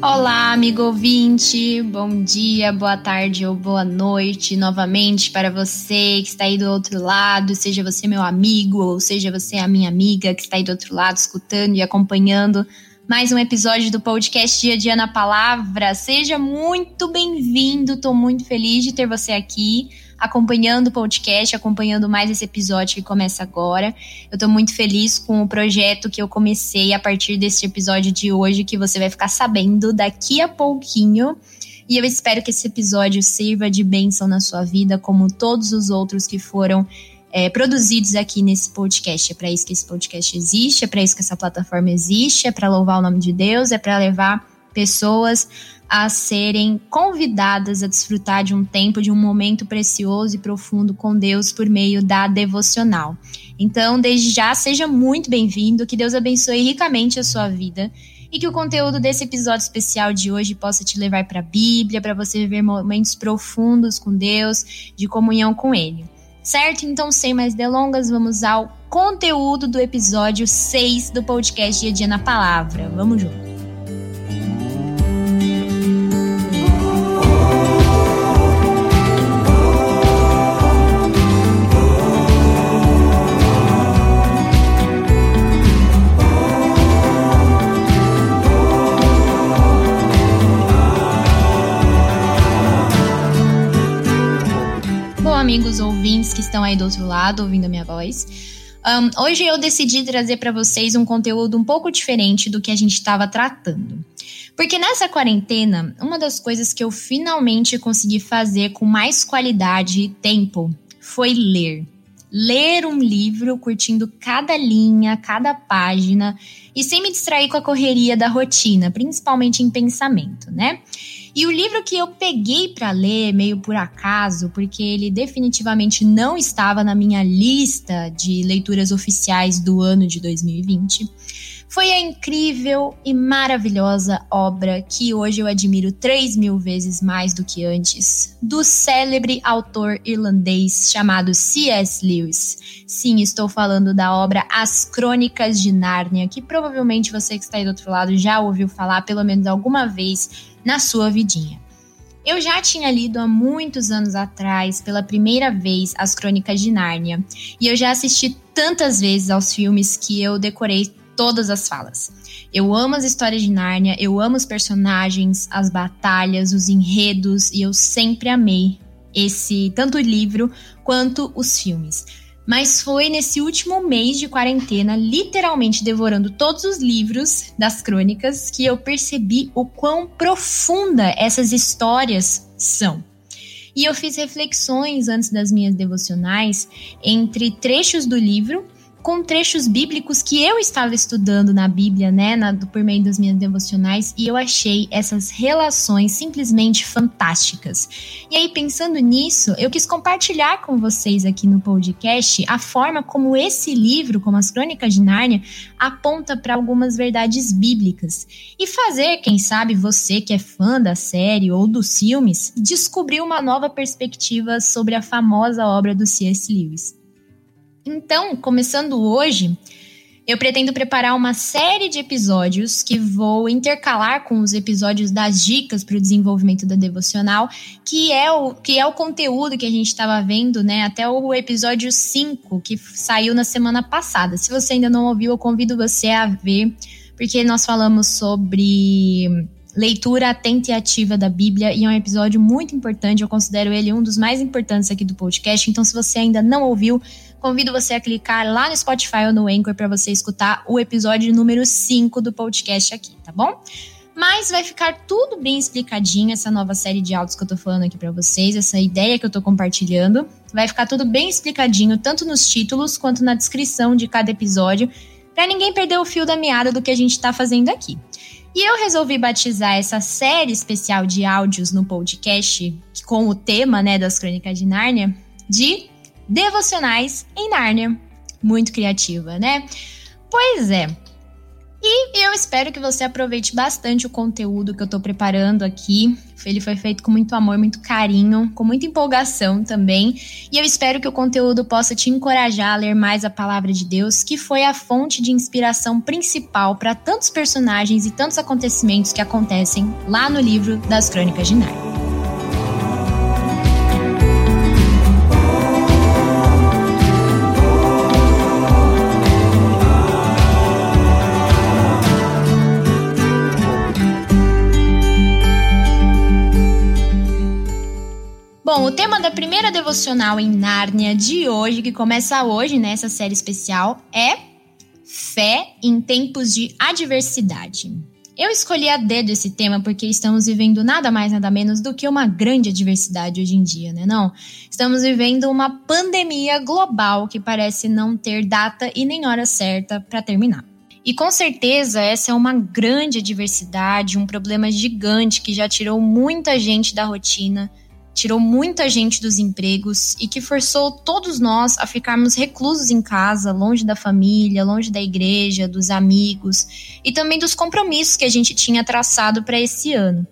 Olá, amigo ouvinte, bom dia, boa tarde ou boa noite novamente para você que está aí do outro lado, seja você meu amigo ou seja você a minha amiga que está aí do outro lado escutando e acompanhando mais um episódio do podcast Dia a Dia na Palavra. Seja muito bem-vindo, estou muito feliz de ter você aqui acompanhando o podcast, acompanhando mais esse episódio que começa agora. Eu estou muito feliz com o projeto que eu comecei a partir desse episódio de hoje, que você vai ficar sabendo daqui a pouquinho. E eu espero que esse episódio sirva de bênção na sua vida, como todos os outros que foram é, produzidos aqui nesse podcast. É para isso que esse podcast existe, é para isso que essa plataforma existe, é para louvar o nome de Deus, é para levar pessoas a serem convidadas a desfrutar de um tempo, de um momento precioso e profundo com Deus por meio da devocional. Então, desde já, seja muito bem-vindo, que Deus abençoe ricamente a sua vida e que o conteúdo desse episódio especial de hoje possa te levar para a Bíblia, para você viver momentos profundos com Deus, de comunhão com Ele. Certo? Então, sem mais delongas, vamos ao conteúdo do episódio 6 do podcast Dia a Dia na Palavra. Vamos junto. amigos estão aí do outro lado ouvindo a minha voz. Um, hoje eu decidi trazer para vocês um conteúdo um pouco diferente do que a gente estava tratando. Porque nessa quarentena, uma das coisas que eu finalmente consegui fazer com mais qualidade e tempo foi ler. Ler um livro curtindo cada linha, cada página e sem me distrair com a correria da rotina, principalmente em pensamento, né? E o livro que eu peguei para ler, meio por acaso, porque ele definitivamente não estava na minha lista de leituras oficiais do ano de 2020, foi a incrível e maravilhosa obra que hoje eu admiro 3 mil vezes mais do que antes, do célebre autor irlandês chamado C.S. Lewis. Sim, estou falando da obra As Crônicas de Nárnia, que provavelmente você que está aí do outro lado já ouviu falar pelo menos alguma vez na sua vidinha. Eu já tinha lido há muitos anos atrás, pela primeira vez, As Crônicas de Nárnia, e eu já assisti tantas vezes aos filmes que eu decorei todas as falas. Eu amo as histórias de Nárnia, eu amo os personagens, as batalhas, os enredos, e eu sempre amei esse tanto o livro quanto os filmes. Mas foi nesse último mês de quarentena, literalmente devorando todos os livros das crônicas, que eu percebi o quão profunda essas histórias são. E eu fiz reflexões antes das minhas devocionais entre trechos do livro com trechos bíblicos que eu estava estudando na Bíblia, né, na, por meio das minhas devocionais, e eu achei essas relações simplesmente fantásticas. E aí, pensando nisso, eu quis compartilhar com vocês aqui no podcast a forma como esse livro, como as Crônicas de Nárnia, aponta para algumas verdades bíblicas. E fazer, quem sabe, você que é fã da série ou dos filmes, descobrir uma nova perspectiva sobre a famosa obra do C.S. Lewis. Então, começando hoje, eu pretendo preparar uma série de episódios que vou intercalar com os episódios das dicas para o desenvolvimento da devocional, que é o que é o conteúdo que a gente estava vendo, né, até o episódio 5, que saiu na semana passada. Se você ainda não ouviu, eu convido você a ver, porque nós falamos sobre leitura atenta e ativa da Bíblia e é um episódio muito importante, eu considero ele um dos mais importantes aqui do podcast. Então, se você ainda não ouviu, convido você a clicar lá no Spotify ou no Anchor para você escutar o episódio número 5 do podcast aqui, tá bom? Mas vai ficar tudo bem explicadinho essa nova série de áudios que eu tô falando aqui para vocês, essa ideia que eu tô compartilhando. Vai ficar tudo bem explicadinho, tanto nos títulos quanto na descrição de cada episódio, para ninguém perder o fio da meada do que a gente tá fazendo aqui. E eu resolvi batizar essa série especial de áudios no podcast com o tema, né, das Crônicas de Nárnia, de Devocionais em Nárnia. Muito criativa, né? Pois é. E eu espero que você aproveite bastante o conteúdo que eu tô preparando aqui. Ele foi feito com muito amor, muito carinho, com muita empolgação também. E eu espero que o conteúdo possa te encorajar a ler mais a palavra de Deus, que foi a fonte de inspiração principal para tantos personagens e tantos acontecimentos que acontecem lá no livro das Crônicas de Nárnia. Tema da primeira devocional em Nárnia de hoje, que começa hoje nessa né, série especial, é Fé em tempos de adversidade. Eu escolhi a dedo esse tema porque estamos vivendo nada mais nada menos do que uma grande adversidade hoje em dia, né? Não? Estamos vivendo uma pandemia global que parece não ter data e nem hora certa para terminar. E com certeza essa é uma grande adversidade, um problema gigante que já tirou muita gente da rotina, tirou muita gente dos empregos e que forçou todos nós a ficarmos reclusos em casa, longe da família, longe da igreja, dos amigos e também dos compromissos que a gente tinha traçado para esse ano.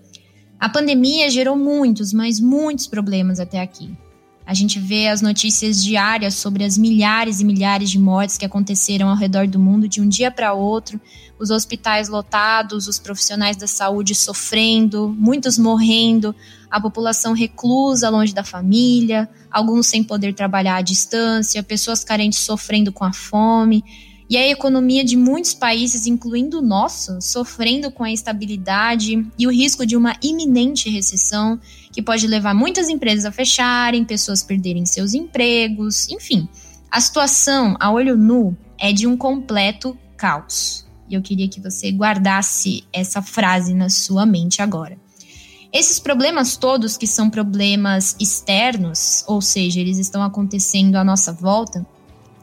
A pandemia gerou muitos, mas muitos problemas até aqui. A gente vê as notícias diárias sobre as milhares e milhares de mortes que aconteceram ao redor do mundo de um dia para outro, os hospitais lotados, os profissionais da saúde sofrendo, muitos morrendo, a população reclusa, longe da família, alguns sem poder trabalhar à distância, pessoas carentes sofrendo com a fome. E a economia de muitos países, incluindo o nosso, sofrendo com a instabilidade e o risco de uma iminente recessão, que pode levar muitas empresas a fecharem, pessoas perderem seus empregos, enfim. A situação, a olho nu, é de um completo caos. E eu queria que você guardasse essa frase na sua mente agora. Esses problemas todos, que são problemas externos, ou seja, eles estão acontecendo à nossa volta,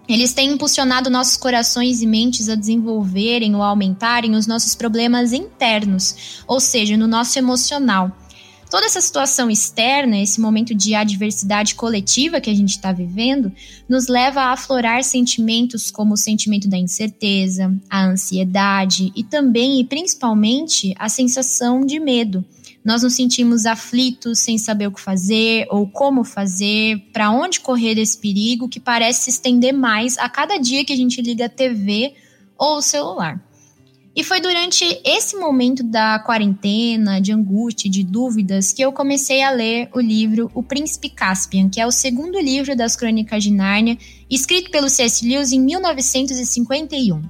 eles têm impulsionado nossos corações e mentes a desenvolverem ou aumentarem os nossos problemas internos, ou seja, no nosso emocional. Toda essa situação externa, esse momento de adversidade coletiva que a gente está vivendo, nos leva a aflorar sentimentos como o sentimento da incerteza, a ansiedade e também e principalmente a sensação de medo nós nos sentimos aflitos, sem saber o que fazer ou como fazer, para onde correr desse perigo que parece se estender mais a cada dia que a gente liga a TV ou o celular. E foi durante esse momento da quarentena, de angústia, de dúvidas, que eu comecei a ler o livro O Príncipe Caspian, que é o segundo livro das Crônicas de Nárnia, escrito pelo C.S. Lewis em 1951.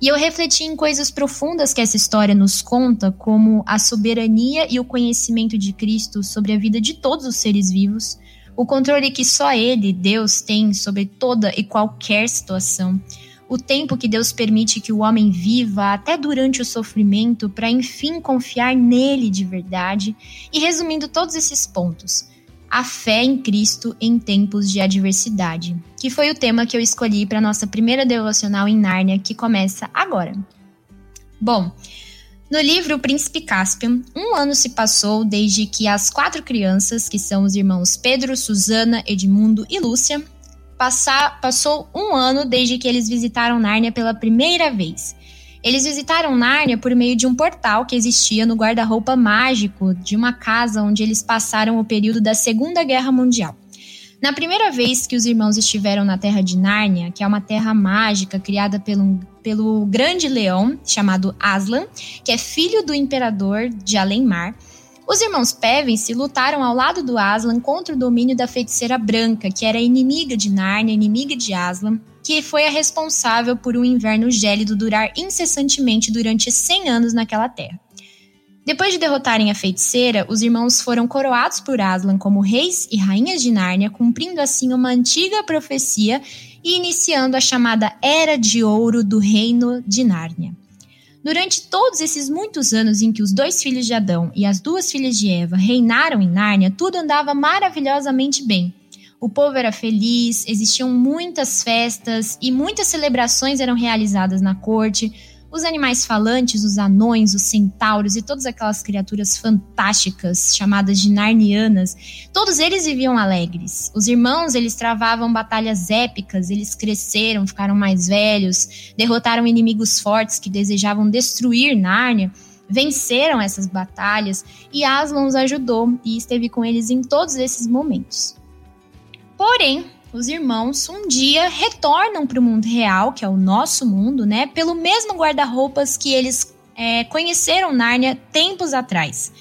E eu refleti em coisas profundas que essa história nos conta, como a soberania e o conhecimento de Cristo sobre a vida de todos os seres vivos, o controle que só Ele, Deus, tem sobre toda e qualquer situação, o tempo que Deus permite que o homem viva até durante o sofrimento para enfim confiar nele de verdade, e resumindo todos esses pontos a fé em Cristo em tempos de adversidade, que foi o tema que eu escolhi para nossa primeira devocional em Nárnia, que começa agora. Bom, no livro O Príncipe Caspian, um ano se passou desde que as quatro crianças, que são os irmãos Pedro, Susana, Edmundo e Lúcia, passar, passou um ano desde que eles visitaram Nárnia pela primeira vez. Eles visitaram Nárnia por meio de um portal que existia no guarda-roupa mágico de uma casa onde eles passaram o período da Segunda Guerra Mundial. Na primeira vez que os irmãos estiveram na Terra de Nárnia, que é uma terra mágica criada pelo, pelo grande leão chamado Aslan, que é filho do imperador de Além-Mar, os irmãos Pevensey lutaram ao lado do Aslan contra o domínio da feiticeira branca, que era inimiga de Nárnia, inimiga de Aslan, que foi a responsável por um inverno gélido durar incessantemente durante 100 anos naquela terra. Depois de derrotarem a feiticeira, os irmãos foram coroados por Aslan como reis e rainhas de Nárnia, cumprindo assim uma antiga profecia e iniciando a chamada Era de Ouro do Reino de Nárnia. Durante todos esses muitos anos em que os dois filhos de Adão e as duas filhas de Eva reinaram em Nárnia, tudo andava maravilhosamente bem. O povo era feliz, existiam muitas festas e muitas celebrações eram realizadas na corte. Os animais falantes, os anões, os centauros e todas aquelas criaturas fantásticas chamadas de narnianas, todos eles viviam alegres. Os irmãos, eles travavam batalhas épicas, eles cresceram, ficaram mais velhos, derrotaram inimigos fortes que desejavam destruir Nárnia venceram essas batalhas e Aslan os ajudou e esteve com eles em todos esses momentos. Porém, os irmãos um dia retornam para o mundo real, que é o nosso mundo, né? Pelo mesmo guarda-roupas que eles é, conheceram Nárnia tempos atrás,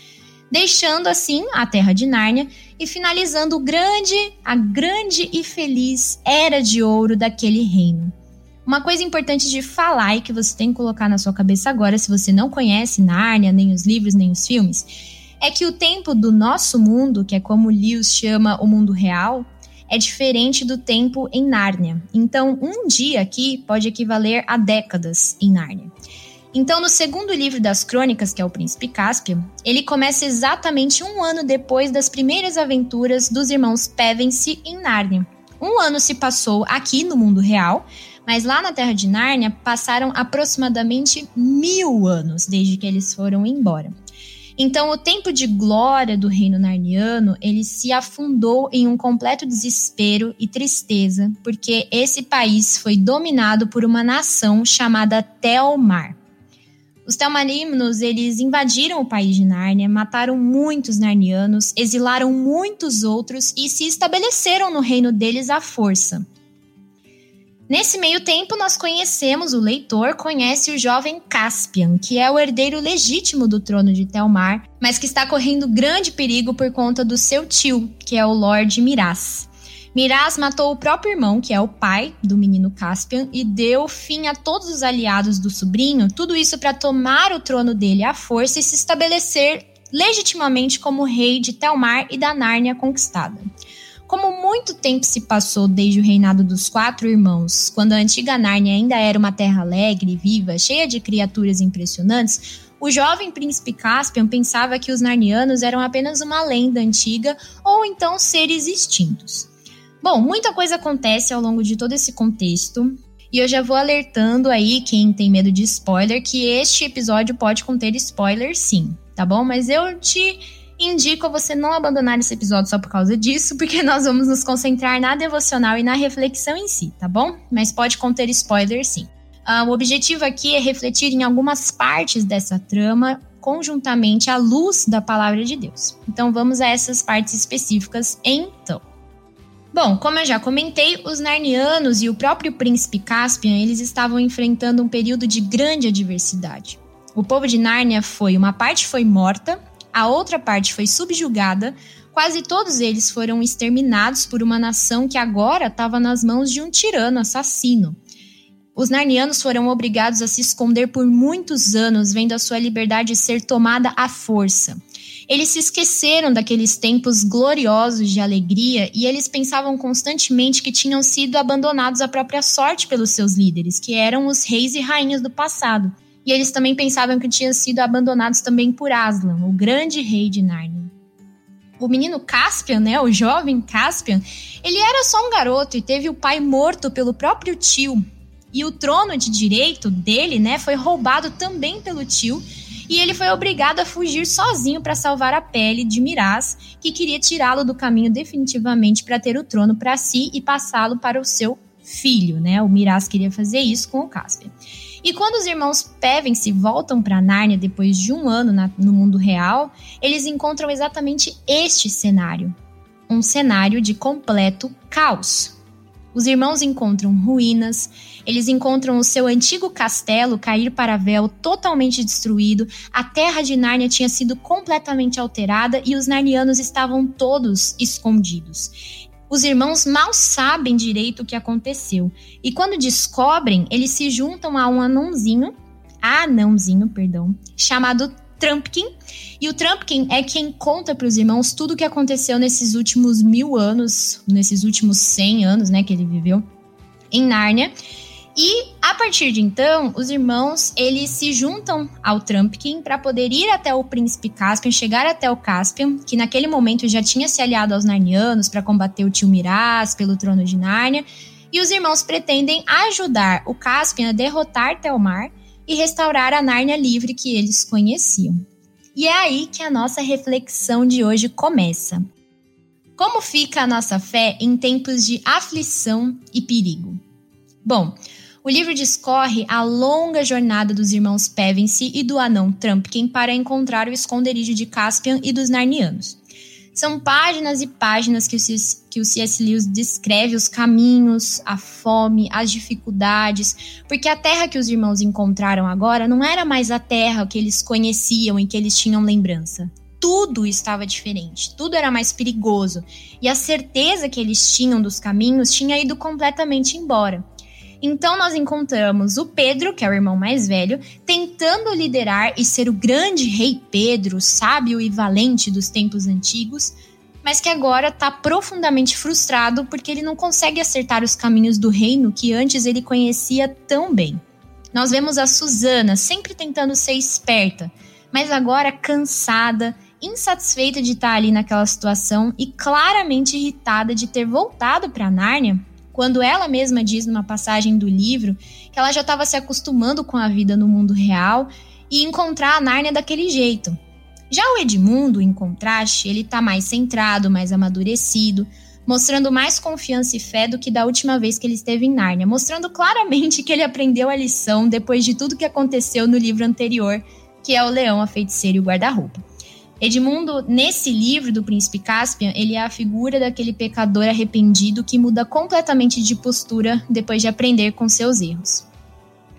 deixando assim a Terra de Nárnia e finalizando o grande, a grande e feliz era de ouro daquele reino. Uma coisa importante de falar e que você tem que colocar na sua cabeça agora, se você não conhece Nárnia, nem os livros, nem os filmes, é que o tempo do nosso mundo, que é como Lewis chama o mundo real, é diferente do tempo em Nárnia. Então, um dia aqui pode equivaler a décadas em Nárnia. Então, no segundo livro das crônicas, que é o Príncipe Cáspio, ele começa exatamente um ano depois das primeiras aventuras dos irmãos Pevensey em Nárnia. Um ano se passou aqui no mundo real, mas lá na Terra de Nárnia passaram aproximadamente mil anos desde que eles foram embora. Então, o tempo de glória do reino narniano, ele se afundou em um completo desespero e tristeza, porque esse país foi dominado por uma nação chamada Telmar. Os Telmarimnos, eles invadiram o país de Nárnia, mataram muitos narnianos, exilaram muitos outros e se estabeleceram no reino deles à força. Nesse meio tempo, nós conhecemos, o leitor conhece o jovem Caspian, que é o herdeiro legítimo do trono de Telmar, mas que está correndo grande perigo por conta do seu tio, que é o Lord Miraz. Miraz matou o próprio irmão, que é o pai do menino Caspian, e deu fim a todos os aliados do sobrinho, tudo isso para tomar o trono dele à força e se estabelecer legitimamente como rei de Telmar e da Nárnia conquistada. Como muito tempo se passou desde o reinado dos quatro irmãos, quando a antiga Nárnia ainda era uma terra alegre viva, cheia de criaturas impressionantes, o jovem príncipe Caspian pensava que os narnianos eram apenas uma lenda antiga ou então seres extintos. Bom, muita coisa acontece ao longo de todo esse contexto, e eu já vou alertando aí quem tem medo de spoiler que este episódio pode conter spoiler sim, tá bom? Mas eu te indico você não abandonar esse episódio só por causa disso, porque nós vamos nos concentrar na devocional e na reflexão em si, tá bom? Mas pode conter spoiler sim. Uh, o objetivo aqui é refletir em algumas partes dessa trama conjuntamente à luz da palavra de Deus. Então vamos a essas partes específicas então. Bom, como eu já comentei, os Narnianos e o próprio príncipe Caspian, eles estavam enfrentando um período de grande adversidade. O povo de Nárnia foi, uma parte foi morta, a outra parte foi subjugada, quase todos eles foram exterminados por uma nação que agora estava nas mãos de um tirano assassino. Os narnianos foram obrigados a se esconder por muitos anos, vendo a sua liberdade ser tomada à força. Eles se esqueceram daqueles tempos gloriosos de alegria e eles pensavam constantemente que tinham sido abandonados à própria sorte pelos seus líderes, que eram os reis e rainhas do passado e eles também pensavam que tinham sido abandonados também por Aslan, o grande rei de Nárnia. O menino Caspian, né, o jovem Caspian, ele era só um garoto e teve o pai morto pelo próprio tio. E o trono de direito dele, né, foi roubado também pelo tio, e ele foi obrigado a fugir sozinho para salvar a pele de Miraz, que queria tirá-lo do caminho definitivamente para ter o trono para si e passá-lo para o seu filho, né? O Miraz queria fazer isso com o Caspian. E quando os irmãos Pevensey voltam para Nárnia depois de um ano na, no mundo real, eles encontram exatamente este cenário. Um cenário de completo caos. Os irmãos encontram ruínas, eles encontram o seu antigo castelo cair para véu totalmente destruído, a terra de Nárnia tinha sido completamente alterada e os narnianos estavam todos escondidos. Os irmãos mal sabem direito o que aconteceu. E quando descobrem, eles se juntam a um anãozinho, a anãozinho, perdão, chamado Trumpkin. E o Trumpkin é quem conta para os irmãos tudo o que aconteceu nesses últimos mil anos, nesses últimos cem anos, né, que ele viveu em Nárnia. E a partir de então, os irmãos eles se juntam ao Trumpkin para poder ir até o príncipe Caspian, chegar até o Caspian, que naquele momento já tinha se aliado aos Narnianos para combater o tio Miraz pelo trono de Nárnia. E os irmãos pretendem ajudar o Caspian a derrotar Telmar e restaurar a Nárnia livre que eles conheciam. E é aí que a nossa reflexão de hoje começa. Como fica a nossa fé em tempos de aflição e perigo? Bom, o livro discorre a longa jornada dos irmãos Pevensey e do anão Trumpkin para encontrar o esconderijo de Caspian e dos Narnianos. São páginas e páginas que o, que o C.S. Lewis descreve os caminhos, a fome, as dificuldades, porque a terra que os irmãos encontraram agora não era mais a terra que eles conheciam e que eles tinham lembrança. Tudo estava diferente, tudo era mais perigoso, e a certeza que eles tinham dos caminhos tinha ido completamente embora. Então nós encontramos o Pedro, que é o irmão mais velho, tentando liderar e ser o grande rei Pedro, sábio e valente dos tempos antigos, mas que agora está profundamente frustrado porque ele não consegue acertar os caminhos do reino que antes ele conhecia tão bem. Nós vemos a Susana sempre tentando ser esperta, mas agora cansada, insatisfeita de estar ali naquela situação e claramente irritada de ter voltado para Nárnia quando ela mesma diz numa passagem do livro que ela já estava se acostumando com a vida no mundo real e encontrar a Nárnia daquele jeito. Já o Edmundo, em contraste, ele está mais centrado, mais amadurecido, mostrando mais confiança e fé do que da última vez que ele esteve em Nárnia, mostrando claramente que ele aprendeu a lição depois de tudo que aconteceu no livro anterior, que é o Leão, a Feiticeira e o Guarda-Roupa. Edmundo, nesse livro do Príncipe Caspian, ele é a figura daquele pecador arrependido que muda completamente de postura depois de aprender com seus erros.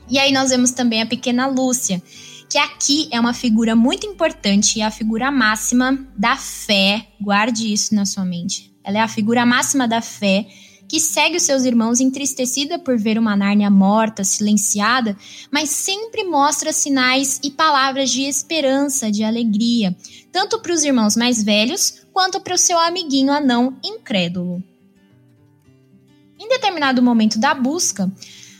E aí nós vemos também a pequena Lúcia, que aqui é uma figura muito importante e é a figura máxima da fé. Guarde isso na sua mente. Ela é a figura máxima da fé que segue os seus irmãos entristecida por ver uma Nárnia morta, silenciada, mas sempre mostra sinais e palavras de esperança, de alegria, tanto para os irmãos mais velhos quanto para o seu amiguinho anão incrédulo. Em determinado momento da busca,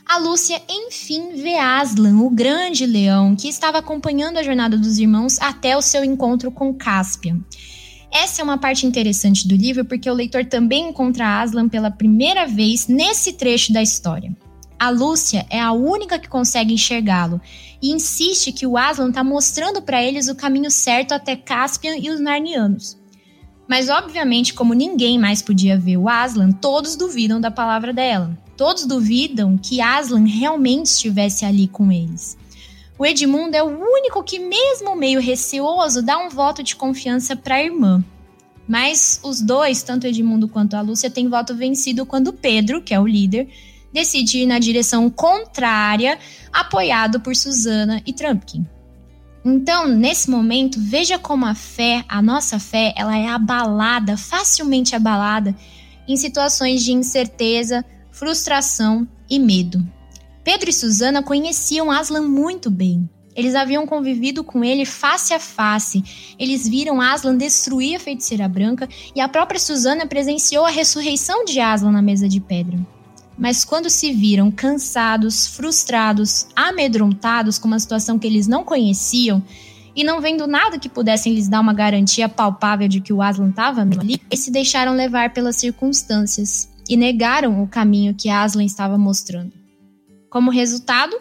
a Lúcia enfim vê Aslan, o grande leão, que estava acompanhando a jornada dos irmãos até o seu encontro com Caspian. Essa é uma parte interessante do livro porque o leitor também encontra Aslan pela primeira vez nesse trecho da história. A Lúcia é a única que consegue enxergá-lo e insiste que o Aslan está mostrando para eles o caminho certo até Caspian e os Narnianos. Mas, obviamente, como ninguém mais podia ver o Aslan, todos duvidam da palavra dela. Todos duvidam que Aslan realmente estivesse ali com eles. O Edmundo é o único que, mesmo meio receoso, dá um voto de confiança para a irmã. Mas os dois, tanto Edmundo quanto a Lúcia, têm voto vencido quando Pedro, que é o líder, decide ir na direção contrária, apoiado por Susana e Trumpkin. Então, nesse momento, veja como a fé, a nossa fé, ela é abalada, facilmente abalada, em situações de incerteza, frustração e medo. Pedro e Susana conheciam Aslan muito bem. Eles haviam convivido com ele face a face. Eles viram Aslan destruir a feiticeira branca e a própria Susana presenciou a ressurreição de Aslan na mesa de pedra. Mas quando se viram cansados, frustrados, amedrontados com uma situação que eles não conheciam e não vendo nada que pudessem lhes dar uma garantia palpável de que o Aslan estava ali, eles se deixaram levar pelas circunstâncias e negaram o caminho que Aslan estava mostrando. Como resultado,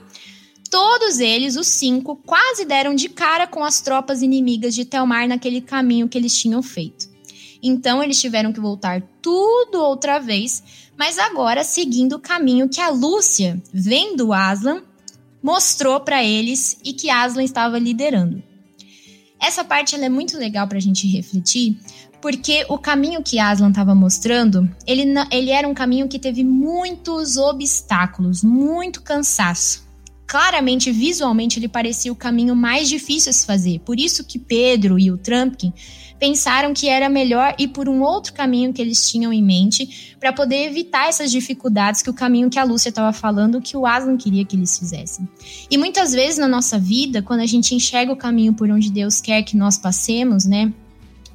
todos eles, os cinco, quase deram de cara com as tropas inimigas de Telmar naquele caminho que eles tinham feito. Então eles tiveram que voltar tudo outra vez, mas agora seguindo o caminho que a Lúcia, vendo Aslan, mostrou para eles e que Aslan estava liderando. Essa parte é muito legal para a gente refletir, porque o caminho que Aslan estava mostrando, ele, ele era um caminho que teve muitos obstáculos, muito cansaço. Claramente, visualmente, ele parecia o caminho mais difícil a se fazer. Por isso que Pedro e o Trumpkin pensaram que era melhor ir por um outro caminho que eles tinham em mente para poder evitar essas dificuldades que o caminho que a Lúcia estava falando, que o Aslan queria que eles fizessem. E muitas vezes na nossa vida, quando a gente enxerga o caminho por onde Deus quer que nós passemos, né?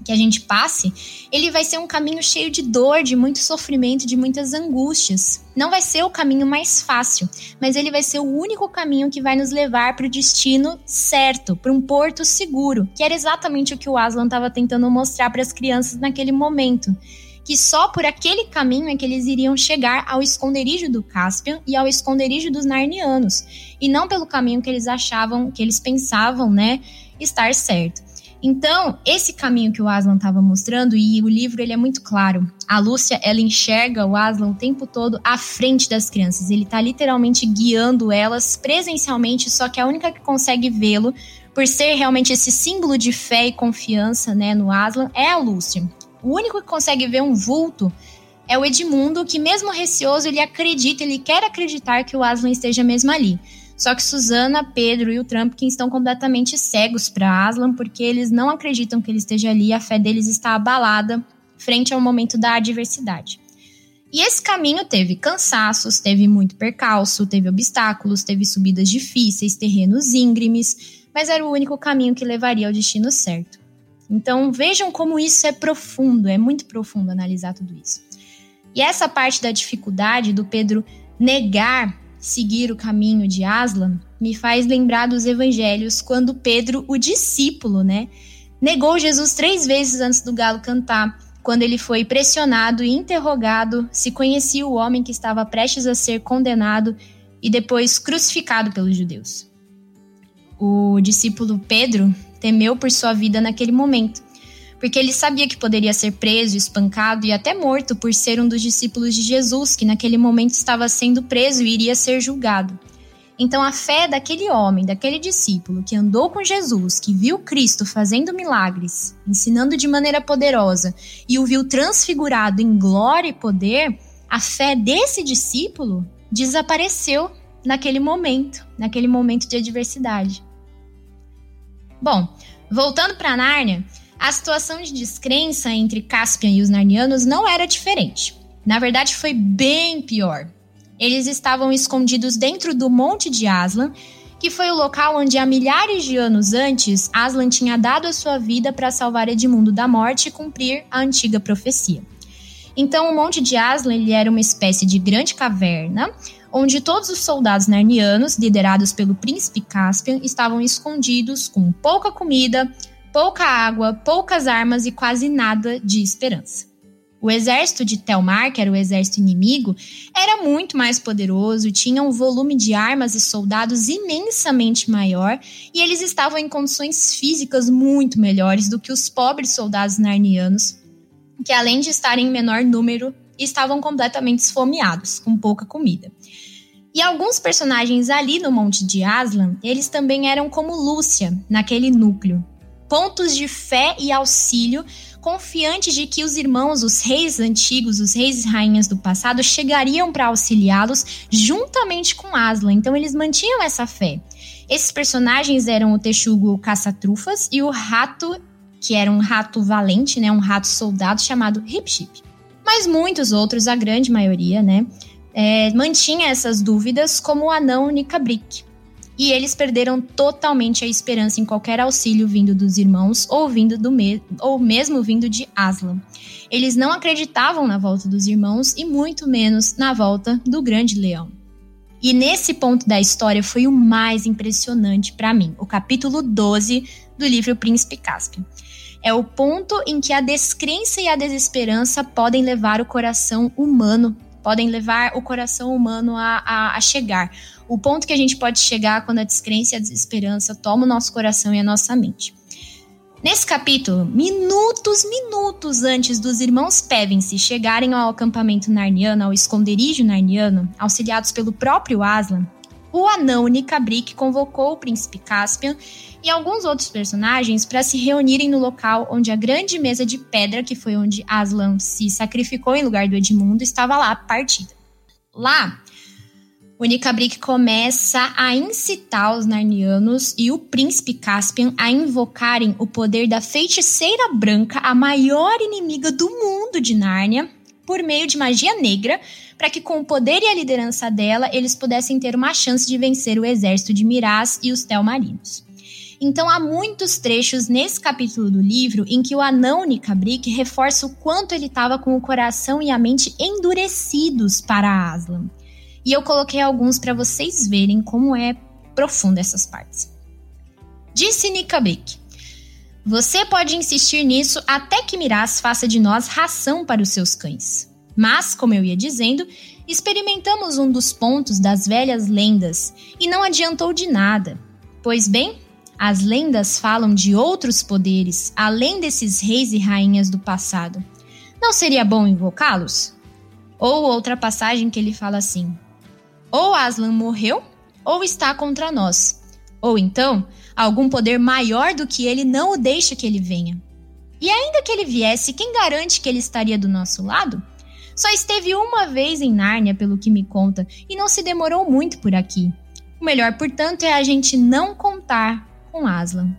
Que a gente passe, ele vai ser um caminho cheio de dor, de muito sofrimento, de muitas angústias. Não vai ser o caminho mais fácil, mas ele vai ser o único caminho que vai nos levar para o destino certo, para um porto seguro, que era exatamente o que o Aslan estava tentando mostrar para as crianças naquele momento. que só por aquele caminho é que eles iriam chegar ao esconderijo do Caspian e ao esconderijo dos Narnianos, e não pelo caminho que eles achavam, que eles pensavam, né, estar certo. Então, esse caminho que o Aslan estava mostrando, e o livro ele é muito claro. A Lúcia, ela enxerga o Aslan o tempo todo à frente das crianças. Ele está literalmente guiando elas presencialmente, só que a única que consegue vê-lo, por ser realmente esse símbolo de fé e confiança, né, no Aslan, é a Lúcia. O único que consegue ver um vulto é o Edmundo, que mesmo receoso, ele acredita, ele quer acreditar que o Aslan esteja mesmo ali. Só que Susana, Pedro e o Trumpkin estão completamente cegos para Aslan porque eles não acreditam que ele esteja ali e a fé deles está abalada frente ao momento da adversidade. E esse caminho teve cansaços, teve muito percalço, teve obstáculos, teve subidas difíceis, terrenos íngremes, mas era o único caminho que levaria ao destino certo. Então vejam como isso é profundo, é muito profundo analisar tudo isso. E essa parte da dificuldade do Pedro negar seguir o caminho de Aslan me faz lembrar dos evangelhos quando Pedro, o discípulo, né, negou Jesus três vezes antes do galo cantar, quando ele foi pressionado e interrogado se conhecia o homem que estava prestes a ser condenado e depois crucificado pelos judeus. O discípulo Pedro temeu por sua vida naquele momento porque ele sabia que poderia ser preso, espancado e até morto por ser um dos discípulos de Jesus, que naquele momento estava sendo preso e iria ser julgado. Então, a fé daquele homem, daquele discípulo que andou com Jesus, que viu Cristo fazendo milagres, ensinando de maneira poderosa e o viu transfigurado em glória e poder, a fé desse discípulo desapareceu naquele momento, naquele momento de adversidade. Bom, voltando para Nárnia, a situação de descrença entre Caspian e os Narnianos não era diferente. Na verdade, foi bem pior. Eles estavam escondidos dentro do Monte de Aslan, que foi o local onde há milhares de anos antes Aslan tinha dado a sua vida para salvar Edmundo da morte e cumprir a antiga profecia. Então, o Monte de Aslan ele era uma espécie de grande caverna, onde todos os soldados narnianos, liderados pelo príncipe Caspian, estavam escondidos com pouca comida, pouca água, poucas armas e quase nada de esperança. O exército de Telmar, que era o exército inimigo, era muito mais poderoso, tinha um volume de armas e soldados imensamente maior, e eles estavam em condições físicas muito melhores do que os pobres soldados narnianos, que além de estarem em menor número, estavam completamente esfomeados, com pouca comida. E alguns personagens ali no Monte de Aslan, eles também eram como Lúcia, naquele núcleo pontos de fé e auxílio, confiantes de que os irmãos, os reis antigos, os reis e rainhas do passado, chegariam para auxiliá-los juntamente com Aslan. Então eles mantinham essa fé. Esses personagens eram o texugo caça-trufas e o rato, que era um rato valente, né, um rato soldado chamado Hipship. Mas muitos outros, a grande maioria, né, é, mantinha essas dúvidas, como o anão Nikabrick e eles perderam totalmente a esperança em qualquer auxílio vindo dos irmãos ou vindo do me ou mesmo vindo de Aslan. Eles não acreditavam na volta dos irmãos e muito menos na volta do grande leão. E nesse ponto da história foi o mais impressionante para mim, o capítulo 12 do livro Príncipe Caspian. É o ponto em que a descrença e a desesperança podem levar o coração humano, podem levar o coração humano a, a, a chegar o ponto que a gente pode chegar quando a descrença e a desesperança tomam o nosso coração e a nossa mente. Nesse capítulo, minutos, minutos antes dos irmãos Pevensey chegarem ao acampamento narniano, ao esconderijo narniano, auxiliados pelo próprio Aslan, o anão Nikabrik convocou o príncipe Caspian e alguns outros personagens para se reunirem no local onde a grande mesa de pedra, que foi onde Aslan se sacrificou em lugar do Edmundo, estava lá partida. Lá, o Nicabric começa a incitar os Narnianos e o príncipe Caspian a invocarem o poder da feiticeira branca, a maior inimiga do mundo de Nárnia, por meio de magia negra, para que com o poder e a liderança dela eles pudessem ter uma chance de vencer o exército de Miraz e os Telmarinos. Então há muitos trechos nesse capítulo do livro em que o anão Nicabric reforça o quanto ele estava com o coração e a mente endurecidos para Aslan. E eu coloquei alguns para vocês verem como é profunda essas partes. Disse Nikabik: Você pode insistir nisso até que Miraz faça de nós ração para os seus cães. Mas, como eu ia dizendo, experimentamos um dos pontos das velhas lendas e não adiantou de nada. Pois bem, as lendas falam de outros poderes além desses reis e rainhas do passado. Não seria bom invocá-los? Ou outra passagem que ele fala assim: ou Aslan morreu, ou está contra nós. Ou então, algum poder maior do que ele não o deixa que ele venha. E ainda que ele viesse, quem garante que ele estaria do nosso lado? Só esteve uma vez em Nárnia, pelo que me conta, e não se demorou muito por aqui. O melhor, portanto, é a gente não contar com Aslan.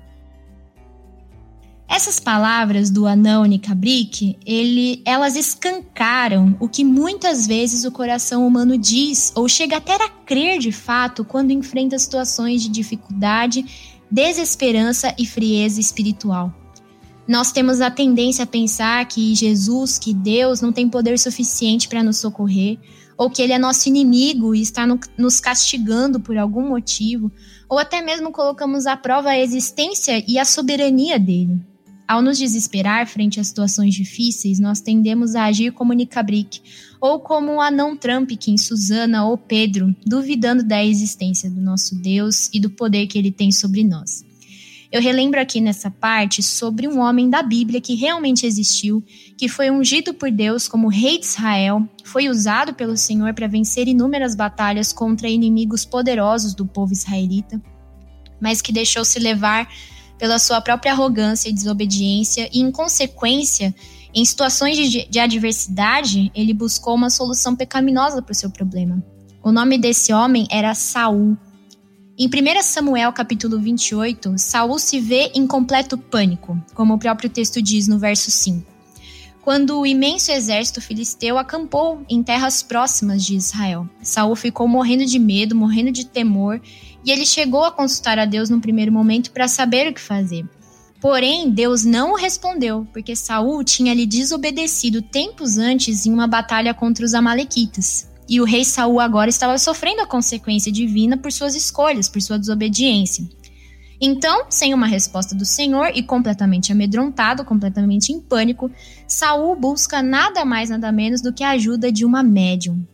Essas palavras do anão Nikabrik, ele, elas escancaram o que muitas vezes o coração humano diz ou chega até a crer de fato quando enfrenta situações de dificuldade, desesperança e frieza espiritual. Nós temos a tendência a pensar que Jesus, que Deus, não tem poder suficiente para nos socorrer, ou que Ele é nosso inimigo e está no, nos castigando por algum motivo, ou até mesmo colocamos à prova a existência e a soberania dele. Ao nos desesperar frente a situações difíceis, nós tendemos a agir como Nicabric, ou como o anão Trumpkin, Susana ou Pedro, duvidando da existência do nosso Deus e do poder que ele tem sobre nós. Eu relembro aqui nessa parte sobre um homem da Bíblia que realmente existiu, que foi ungido por Deus como rei de Israel, foi usado pelo Senhor para vencer inúmeras batalhas contra inimigos poderosos do povo israelita, mas que deixou-se levar pela sua própria arrogância e desobediência, e, em consequência, em situações de, de adversidade, ele buscou uma solução pecaminosa para o seu problema. O nome desse homem era Saul. Em 1 Samuel capítulo 28, Saul se vê em completo pânico, como o próprio texto diz no verso 5. Quando o imenso exército filisteu acampou em terras próximas de Israel, Saul ficou morrendo de medo, morrendo de temor, e ele chegou a consultar a Deus no primeiro momento para saber o que fazer. Porém, Deus não o respondeu, porque Saul tinha lhe desobedecido tempos antes em uma batalha contra os amalequitas. E o rei Saul agora estava sofrendo a consequência divina por suas escolhas, por sua desobediência. Então, sem uma resposta do Senhor e completamente amedrontado, completamente em pânico, Saul busca nada mais nada menos do que a ajuda de uma médium.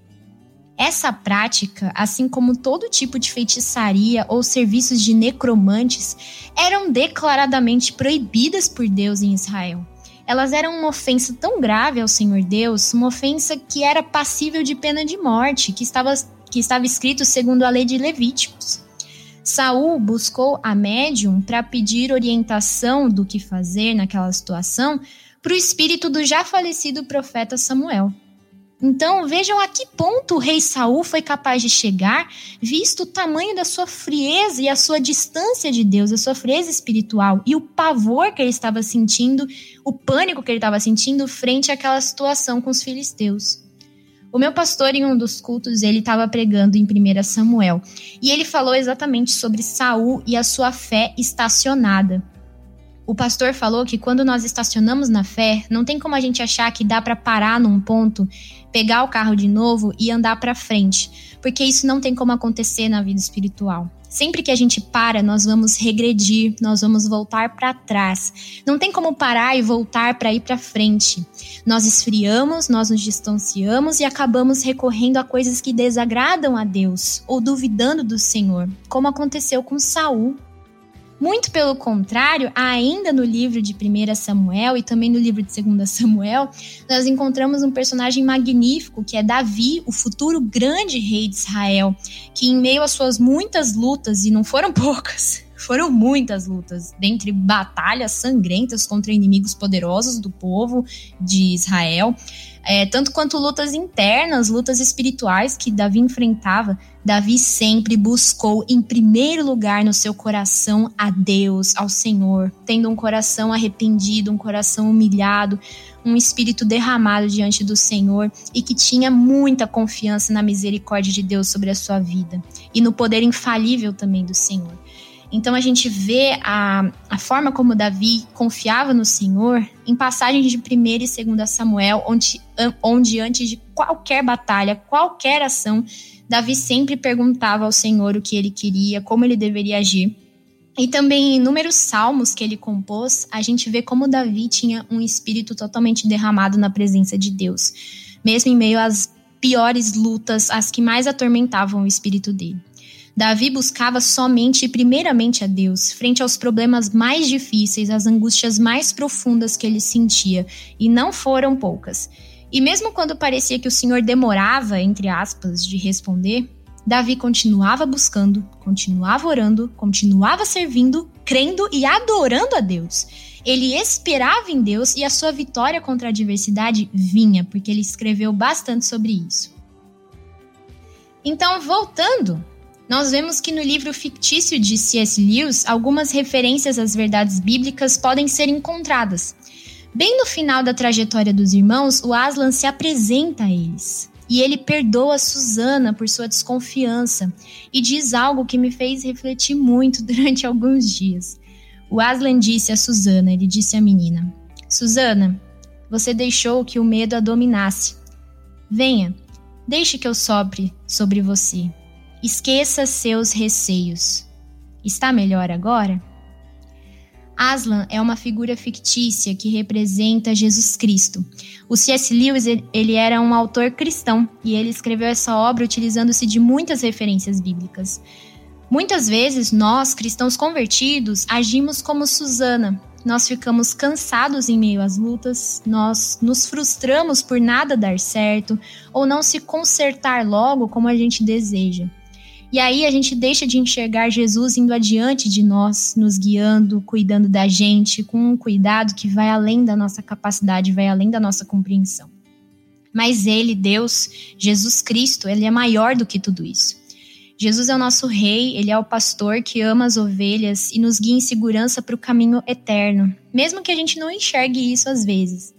Essa prática, assim como todo tipo de feitiçaria ou serviços de necromantes, eram declaradamente proibidas por Deus em Israel. Elas eram uma ofensa tão grave ao Senhor Deus, uma ofensa que era passível de pena de morte, que estava, que estava escrito segundo a lei de Levíticos. Saul buscou a médium para pedir orientação do que fazer naquela situação para o espírito do já falecido profeta Samuel. Então vejam a que ponto o rei Saul foi capaz de chegar, visto o tamanho da sua frieza e a sua distância de Deus, a sua frieza espiritual e o pavor que ele estava sentindo, o pânico que ele estava sentindo frente àquela situação com os filisteus. O meu pastor, em um dos cultos, ele estava pregando em 1 Samuel e ele falou exatamente sobre Saul e a sua fé estacionada. O pastor falou que quando nós estacionamos na fé, não tem como a gente achar que dá para parar num ponto, pegar o carro de novo e andar para frente, porque isso não tem como acontecer na vida espiritual. Sempre que a gente para, nós vamos regredir, nós vamos voltar para trás. Não tem como parar e voltar para ir para frente. Nós esfriamos, nós nos distanciamos e acabamos recorrendo a coisas que desagradam a Deus ou duvidando do Senhor, como aconteceu com Saul muito pelo contrário, ainda no livro de 1 Samuel e também no livro de 2 Samuel, nós encontramos um personagem magnífico que é Davi, o futuro grande rei de Israel, que em meio às suas muitas lutas, e não foram poucas, foram muitas lutas, dentre batalhas sangrentas contra inimigos poderosos do povo de Israel, é, tanto quanto lutas internas, lutas espirituais que Davi enfrentava, Davi sempre buscou em primeiro lugar no seu coração a Deus, ao Senhor, tendo um coração arrependido, um coração humilhado, um espírito derramado diante do Senhor e que tinha muita confiança na misericórdia de Deus sobre a sua vida e no poder infalível também do Senhor. Então a gente vê a, a forma como Davi confiava no Senhor em passagens de 1 e 2 Samuel, onde, onde antes de qualquer batalha, qualquer ação, Davi sempre perguntava ao Senhor o que ele queria, como ele deveria agir. E também em inúmeros salmos que ele compôs, a gente vê como Davi tinha um espírito totalmente derramado na presença de Deus, mesmo em meio às piores lutas, as que mais atormentavam o espírito dele. Davi buscava somente e primeiramente a Deus, frente aos problemas mais difíceis, às angústias mais profundas que ele sentia, e não foram poucas. E mesmo quando parecia que o Senhor demorava, entre aspas, de responder, Davi continuava buscando, continuava orando, continuava servindo, crendo e adorando a Deus. Ele esperava em Deus e a sua vitória contra a adversidade vinha, porque ele escreveu bastante sobre isso. Então, voltando, nós vemos que no livro fictício de C.S. Lewis, algumas referências às verdades bíblicas podem ser encontradas. Bem no final da trajetória dos irmãos, o Aslan se apresenta a eles e ele perdoa Susana por sua desconfiança e diz algo que me fez refletir muito durante alguns dias. O Aslan disse a Susana, ele disse à menina: Susana, você deixou que o medo a dominasse. Venha, deixe que eu sopre sobre você. Esqueça seus receios. Está melhor agora? Aslan é uma figura fictícia que representa Jesus Cristo. O C.S. Lewis ele era um autor cristão e ele escreveu essa obra utilizando-se de muitas referências bíblicas. Muitas vezes nós, cristãos convertidos, agimos como Susana. Nós ficamos cansados em meio às lutas, nós nos frustramos por nada dar certo ou não se consertar logo como a gente deseja. E aí a gente deixa de enxergar Jesus indo adiante de nós, nos guiando, cuidando da gente, com um cuidado que vai além da nossa capacidade, vai além da nossa compreensão. Mas ele, Deus, Jesus Cristo, ele é maior do que tudo isso. Jesus é o nosso rei, ele é o pastor que ama as ovelhas e nos guia em segurança para o caminho eterno, mesmo que a gente não enxergue isso às vezes.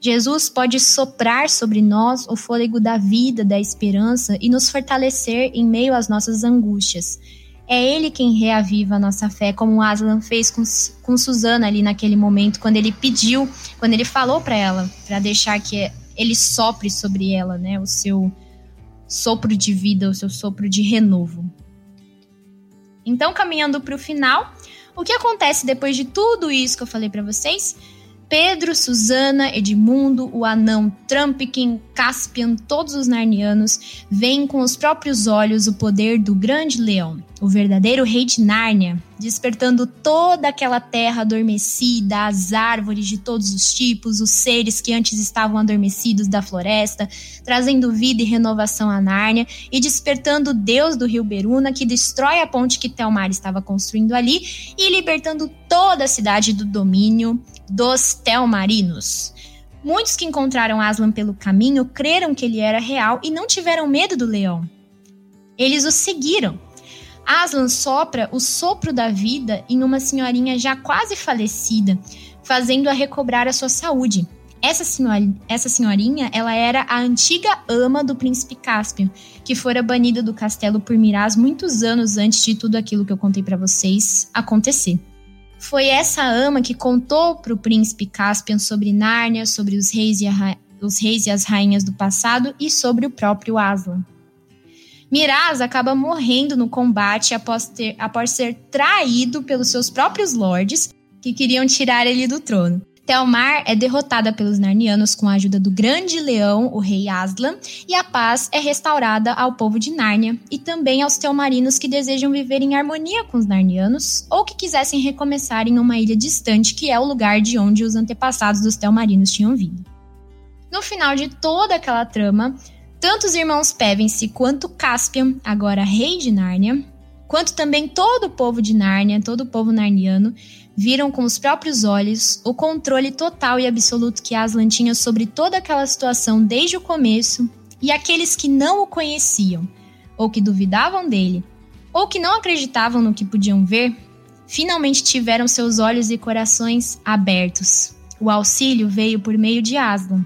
Jesus pode soprar sobre nós o fôlego da vida, da esperança e nos fortalecer em meio às nossas angústias. É Ele quem reaviva a nossa fé, como Aslan fez com, com Susana ali naquele momento, quando ele pediu, quando ele falou para ela, para deixar que ele sopre sobre ela, né, o seu sopro de vida, o seu sopro de renovo. Então, caminhando para o final, o que acontece depois de tudo isso que eu falei para vocês? Pedro, Susana, Edmundo, o anão, Trumpkin, Caspian, todos os narnianos veem com os próprios olhos o poder do grande leão, o verdadeiro rei de Nárnia, despertando toda aquela terra adormecida, as árvores de todos os tipos, os seres que antes estavam adormecidos da floresta, trazendo vida e renovação a Nárnia e despertando o deus do rio Beruna que destrói a ponte que Telmar estava construindo ali e libertando toda a cidade do domínio dos Telmarinos. Muitos que encontraram Aslan pelo caminho creram que ele era real e não tiveram medo do leão. Eles o seguiram. Aslan sopra o sopro da vida em uma senhorinha já quase falecida, fazendo-a recobrar a sua saúde. Essa, essa senhorinha, ela era a antiga ama do príncipe Cáspio, que fora banida do castelo por Miraz muitos anos antes de tudo aquilo que eu contei para vocês acontecer. Foi essa ama que contou para o príncipe Caspian sobre Nárnia, sobre os reis, e os reis e as rainhas do passado e sobre o próprio Aslan. Miraz acaba morrendo no combate após, ter, após ser traído pelos seus próprios lords, que queriam tirar ele do trono. Telmar é derrotada pelos Narnianos com a ajuda do Grande Leão, o rei Aslan, e a paz é restaurada ao povo de Nárnia e também aos Telmarinos que desejam viver em harmonia com os Narnianos ou que quisessem recomeçar em uma ilha distante que é o lugar de onde os antepassados dos Telmarinos tinham vindo. No final de toda aquela trama, tanto os irmãos Pevensey quanto Caspian, agora rei de Nárnia, quanto também todo o povo de Nárnia, todo o povo narniano, viram com os próprios olhos o controle total e absoluto que Aslan tinha sobre toda aquela situação desde o começo, e aqueles que não o conheciam, ou que duvidavam dele, ou que não acreditavam no que podiam ver, finalmente tiveram seus olhos e corações abertos. O auxílio veio por meio de Aslan.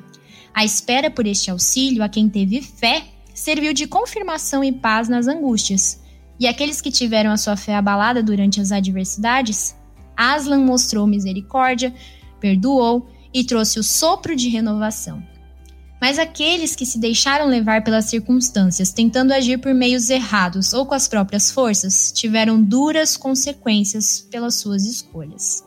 A espera por este auxílio a quem teve fé serviu de confirmação e paz nas angústias. E aqueles que tiveram a sua fé abalada durante as adversidades Aslan mostrou misericórdia, perdoou e trouxe o sopro de renovação. Mas aqueles que se deixaram levar pelas circunstâncias, tentando agir por meios errados ou com as próprias forças, tiveram duras consequências pelas suas escolhas.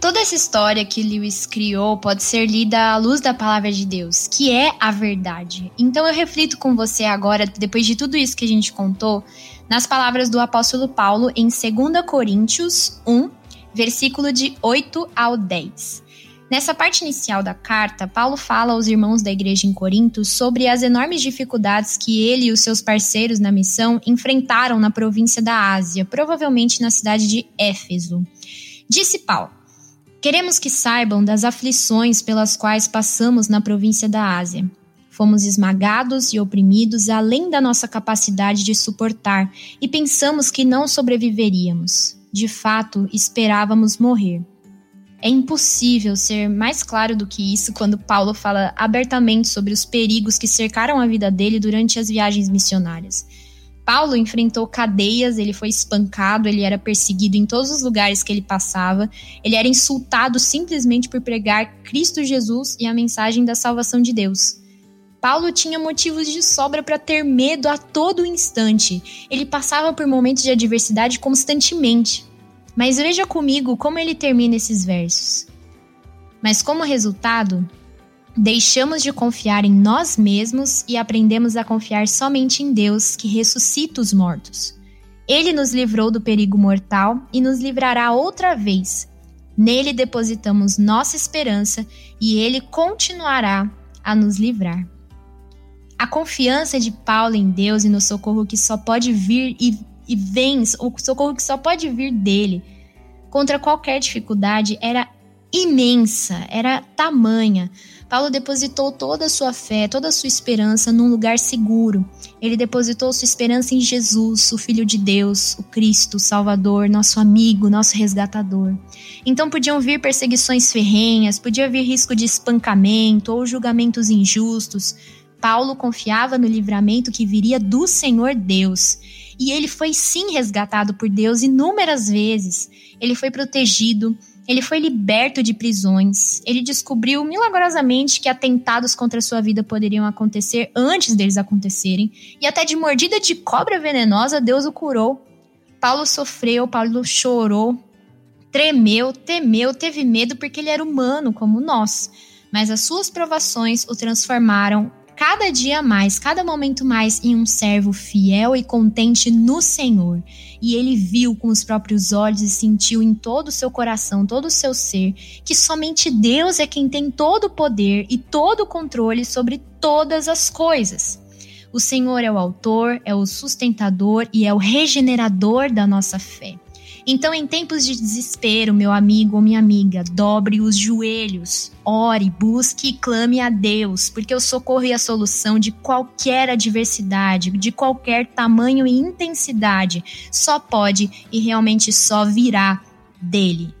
Toda essa história que Lewis criou pode ser lida à luz da palavra de Deus, que é a verdade. Então eu reflito com você agora, depois de tudo isso que a gente contou, nas palavras do apóstolo Paulo em 2 Coríntios 1, versículo de 8 ao 10. Nessa parte inicial da carta, Paulo fala aos irmãos da igreja em Corinto sobre as enormes dificuldades que ele e os seus parceiros na missão enfrentaram na província da Ásia, provavelmente na cidade de Éfeso. Disse Paulo: Queremos que saibam das aflições pelas quais passamos na província da Ásia. Fomos esmagados e oprimidos além da nossa capacidade de suportar e pensamos que não sobreviveríamos. De fato, esperávamos morrer. É impossível ser mais claro do que isso quando Paulo fala abertamente sobre os perigos que cercaram a vida dele durante as viagens missionárias. Paulo enfrentou cadeias, ele foi espancado, ele era perseguido em todos os lugares que ele passava, ele era insultado simplesmente por pregar Cristo Jesus e a mensagem da salvação de Deus. Paulo tinha motivos de sobra para ter medo a todo instante. Ele passava por momentos de adversidade constantemente. Mas veja comigo como ele termina esses versos. Mas como resultado, Deixamos de confiar em nós mesmos e aprendemos a confiar somente em Deus, que ressuscita os mortos. Ele nos livrou do perigo mortal e nos livrará outra vez. Nele depositamos nossa esperança e ele continuará a nos livrar. A confiança de Paulo em Deus e no socorro que só pode vir e, e vem, o socorro que só pode vir dele, contra qualquer dificuldade, era imensa, era tamanha. Paulo depositou toda a sua fé, toda a sua esperança num lugar seguro. Ele depositou sua esperança em Jesus, o Filho de Deus, o Cristo, o Salvador, nosso amigo, nosso resgatador. Então podiam vir perseguições ferrenhas, podia vir risco de espancamento ou julgamentos injustos. Paulo confiava no livramento que viria do Senhor Deus. E ele foi sim resgatado por Deus inúmeras vezes. Ele foi protegido, ele foi liberto de prisões. Ele descobriu milagrosamente que atentados contra sua vida poderiam acontecer antes deles acontecerem. E até de mordida de cobra venenosa, Deus o curou. Paulo sofreu, Paulo chorou, tremeu, temeu, teve medo porque ele era humano como nós. Mas as suas provações o transformaram cada dia mais, cada momento mais em um servo fiel e contente no Senhor. E ele viu com os próprios olhos e sentiu em todo o seu coração, todo o seu ser, que somente Deus é quem tem todo o poder e todo o controle sobre todas as coisas. O Senhor é o autor, é o sustentador e é o regenerador da nossa fé. Então, em tempos de desespero, meu amigo ou minha amiga, dobre os joelhos, ore, busque e clame a Deus, porque o socorro e a solução de qualquer adversidade, de qualquer tamanho e intensidade, só pode e realmente só virá dele.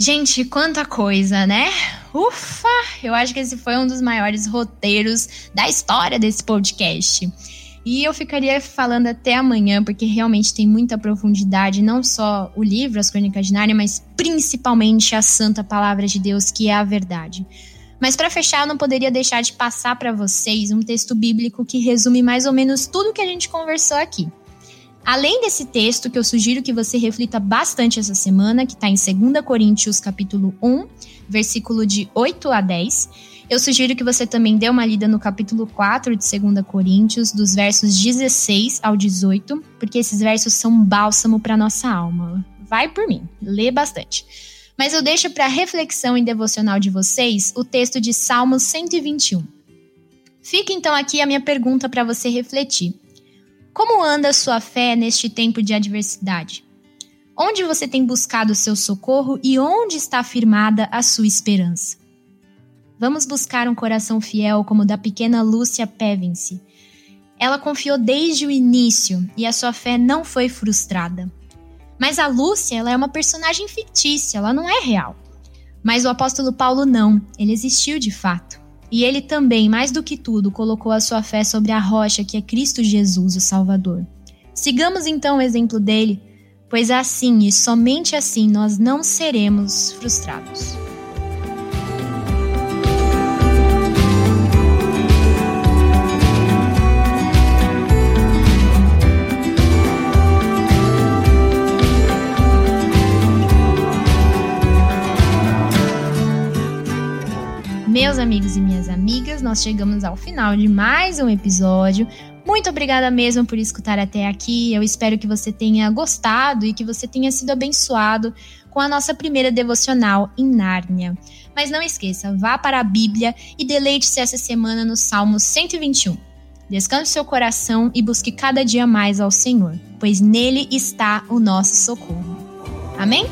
Gente, quanta coisa, né? Ufa! Eu acho que esse foi um dos maiores roteiros da história desse podcast. E eu ficaria falando até amanhã, porque realmente tem muita profundidade, não só o livro, As Crônicas de Nárnia, mas principalmente a santa palavra de Deus, que é a verdade. Mas para fechar, eu não poderia deixar de passar para vocês um texto bíblico que resume mais ou menos tudo que a gente conversou aqui. Além desse texto, que eu sugiro que você reflita bastante essa semana, que está em 2 Coríntios capítulo 1, versículo de 8 a 10, eu sugiro que você também dê uma lida no capítulo 4 de 2 Coríntios, dos versos 16 ao 18, porque esses versos são bálsamo para nossa alma. Vai por mim, lê bastante. Mas eu deixo para reflexão e devocional de vocês o texto de Salmos 121. Fica então aqui a minha pergunta para você refletir. Como anda a sua fé neste tempo de adversidade? Onde você tem buscado o seu socorro e onde está firmada a sua esperança? Vamos buscar um coração fiel como o da pequena Lúcia Pevensey. Ela confiou desde o início e a sua fé não foi frustrada. Mas a Lúcia, ela é uma personagem fictícia, ela não é real. Mas o apóstolo Paulo não, ele existiu de fato. E ele também, mais do que tudo, colocou a sua fé sobre a rocha que é Cristo Jesus, o Salvador. Sigamos então o exemplo dele, pois assim e somente assim nós não seremos frustrados. Meus amigos e minhas amigas, nós chegamos ao final de mais um episódio. Muito obrigada mesmo por escutar até aqui. Eu espero que você tenha gostado e que você tenha sido abençoado com a nossa primeira devocional em Nárnia. Mas não esqueça, vá para a Bíblia e deleite-se essa semana no Salmo 121. Descanse seu coração e busque cada dia mais ao Senhor, pois nele está o nosso socorro. Amém?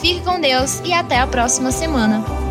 Fique com Deus e até a próxima semana.